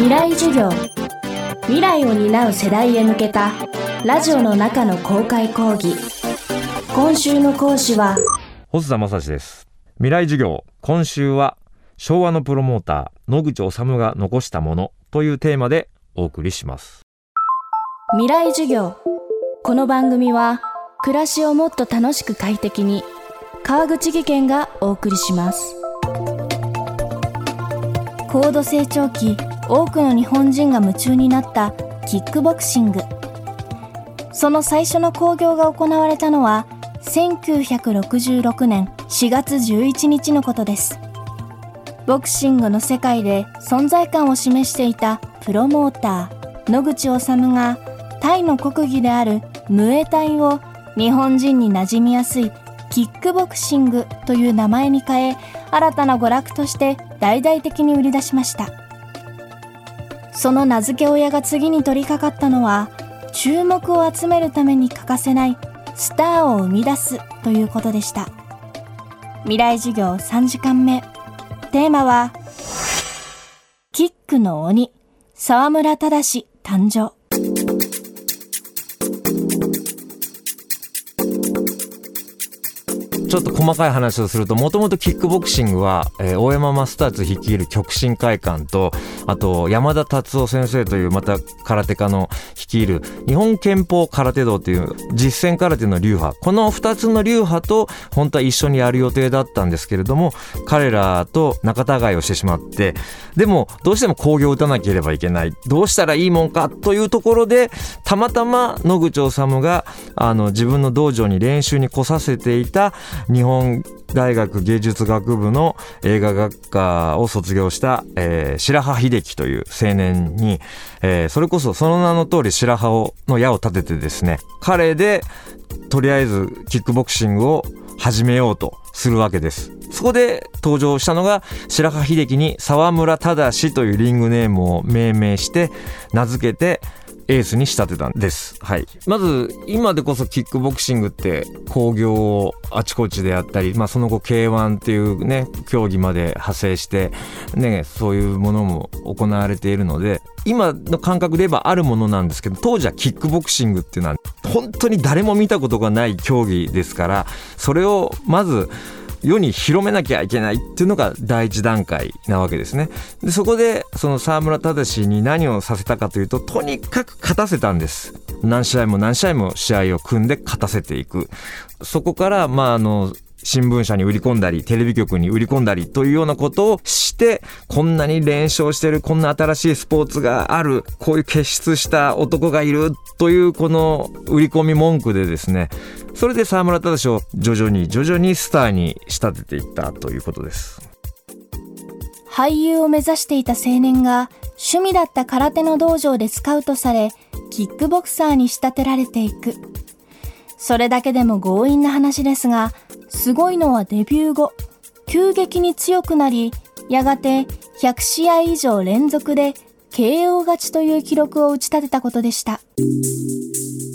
未来授業。未来を担う世代へ向けたラジオの中の公開講義。今週の講師は細田正史です。未来授業。今週は昭和のプロモーター野口治が残したものというテーマでお送りします。未来授業。この番組は暮らしをもっと楽しく快適に川口義賢がお送りします。高度成長期多くの日本人が夢中になったキックボクシング。その最初の興行が行われたのは1966年4月11日のことです。ボクシングの世界で存在感を示していたプロモーター野口治がタイの国技であるムエタイを日本人に馴染みやすいキックボクシングという名前に変え新たな娯楽として大々的に売り出しました。その名付け親が次に取り掛かったのは注目を集めるために欠かせないスターを生み出すということでした。未来授業3時間目。テーマはキックの鬼。沢村忠誕生。ちょっと細かい話をするともともとキックボクシングは、えー、大山マスターズ率いる極真会館とあと山田達夫先生というまた空手家の率いる日本憲法空手道という実践空手の流派。この2つの流派と本当は一緒にやる予定だったんですけれども彼らと仲違いをしてしまってでもどうしても興行を打たなければいけない。どうしたらいいもんかというところでたまたま野口治があの自分の道場に練習に来させていた日本大学芸術学部の映画学科を卒業した、えー、白羽秀樹という青年に、えー、それこそその名の通り白羽の矢を立ててですね彼でとりあえずキックボクシングを始めようとするわけです。そこで登場したのが白羽秀樹に沢村忠というリングネームを命名して名付けてエースに仕立てたんです。はい。まず、今でこそキックボクシングって興行をあちこちでやったり、まあその後 K1 っていうね、競技まで派生して、ね、そういうものも行われているので、今の感覚で言えばあるものなんですけど、当時はキックボクシングっていうのは本当に誰も見たことがない競技ですから、それをまず、世に広めなきゃいけないっていうのが第一段階なわけですね。でそこでその沢村忠に何をさせたかというととにかく勝たせたんです。何試合も何試合も試合を組んで勝たせていく。そこからまああの新聞社に売り込んだりテレビ局に売り込んだりというようなことをしてこんなに連勝してるこんな新しいスポーツがあるこういう傑出した男がいるというこの売り込み文句でですねそれで沢村忠を徐々に徐々にスターに仕立てていったということです。俳優を目指していた青年が趣味だった空手の道場でスカウトされキックボクサーに仕立てられていく。それだけでも強引な話ですがすごいのはデビュー後。急激に強くなりやがて100試合以上連続で KO 勝ちという記録を打ち立てたことでした。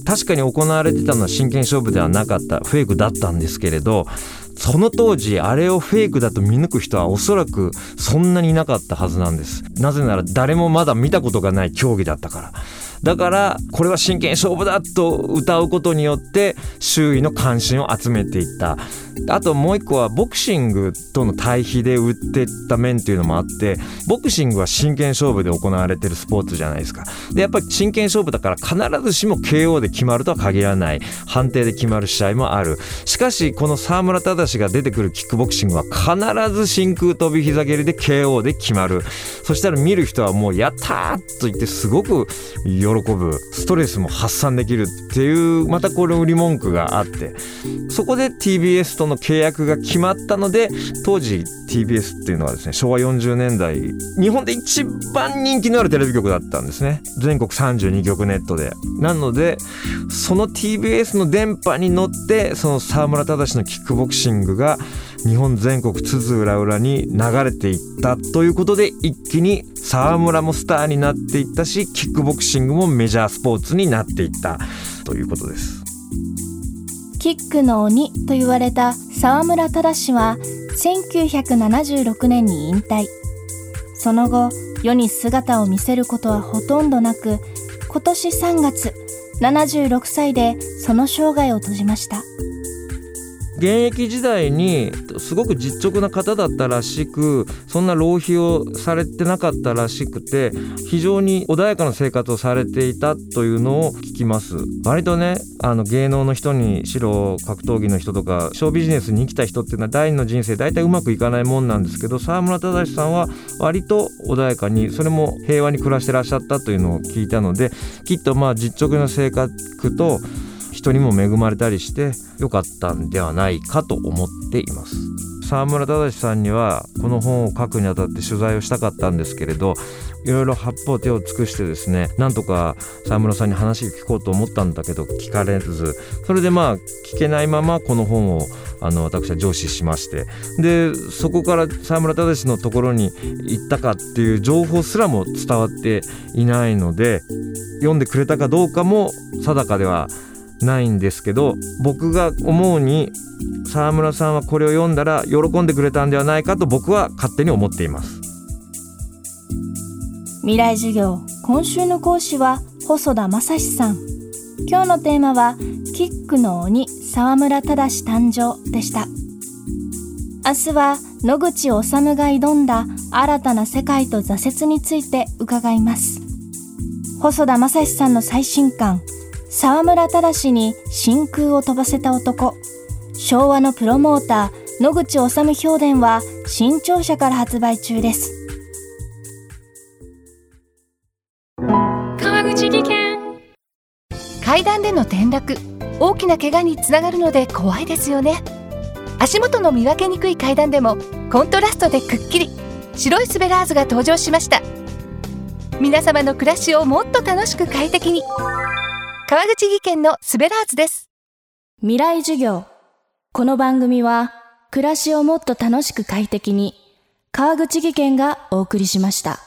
確かに行われてたのは真剣勝負ではなかったフェイクだったんですけれどその当時あれをフェイクだと見抜く人はおそらくそんなにいなかったはずなんです。なぜなら誰もまだ見たことがない競技だったから。だからこれは真剣勝負だと歌うことによって周囲の関心を集めていった。あともう一個はボクシングとの対比で売ってった面っていうのもあってボクシングは真剣勝負で行われてるスポーツじゃないですか。でやっぱり真剣勝負だから必ずしも KO で決まるとは限らない。判定で決まる試合もある。しかしこの沢村忠が出てくるキックボクシングは必ず真空飛び膝蹴りで KO で決まる。そしたら見る人はもうやったーと言ってすごく喜喜ぶストレスも発散できるっていうまたこれ売り文句があってそこで TBS との契約が決まったので当時 TBS っていうのはですね昭和40年代日本で一番人気のあるテレビ局だったんですね。全国32局ネットで。なのでその TBS の電波に乗ってその沢村忠のキックボクシングが日本全国津々浦々に流れていったということで一気に沢村もスターになっていったしキックボクシングもメジャースポーツになっていった。ということです。キックの鬼と言われた沢村忠は1976年に引退。その後世に姿を見せることはほとんどなく今年3月76歳でその生涯を閉じました。現役時代にすごく実直な方だったらしくそんな浪費をされてなかったらしくて非常に穏やかな生活をされていたというのを聞きます。割とねあの芸能の人にしろ格闘技の人とかショービジネスに生きた人っていうのは第二の人生大体うまくいかないもんなんですけど沢村忠さんは割と穏やかにそれも平和に暮らしてらっしゃったというのを聞いたのできっとまあ実直な性格と人にも恵まれたりしてよかったんではないかと思っています。沢村忠さんにはこの本を書くにあたって取材をしたかったんですけれどいろいろ八方手を尽くしてですねなんとか沢村さんに話を聞こうと思ったんだけど聞かれずそれでまあ聞けないままこの本をあの私は上司しましてでそこから沢村忠のところに行ったかっていう情報すらも伝わっていないので読んでくれたかどうかも定かではないんですけど僕が思うに沢村さんはこれを読んだら喜んでくれたんではないかと僕は勝手に思っています。未来授業今週の講師は細田正史さん。今日のテーマはキックの鬼沢村忠誕生でした。明日は野口治が挑んだ新たな世界と挫折について伺います。細田正史さんの最新刊沢村忠に真空を飛ばせた男。昭和のプロモーター野口治評伝は新潮社から発売中です。川口技研。階段での転落大きな怪我につながるので怖いですよね。足元の見分けにくい階段でもコントラストでくっきり白いスベラーズが登場しました。皆様の暮らしをもっと楽しく快適に川口技研のスベラーズです。未来授業。この番組は、暮らしをもっと楽しく快適に、川口技研がお送りしました。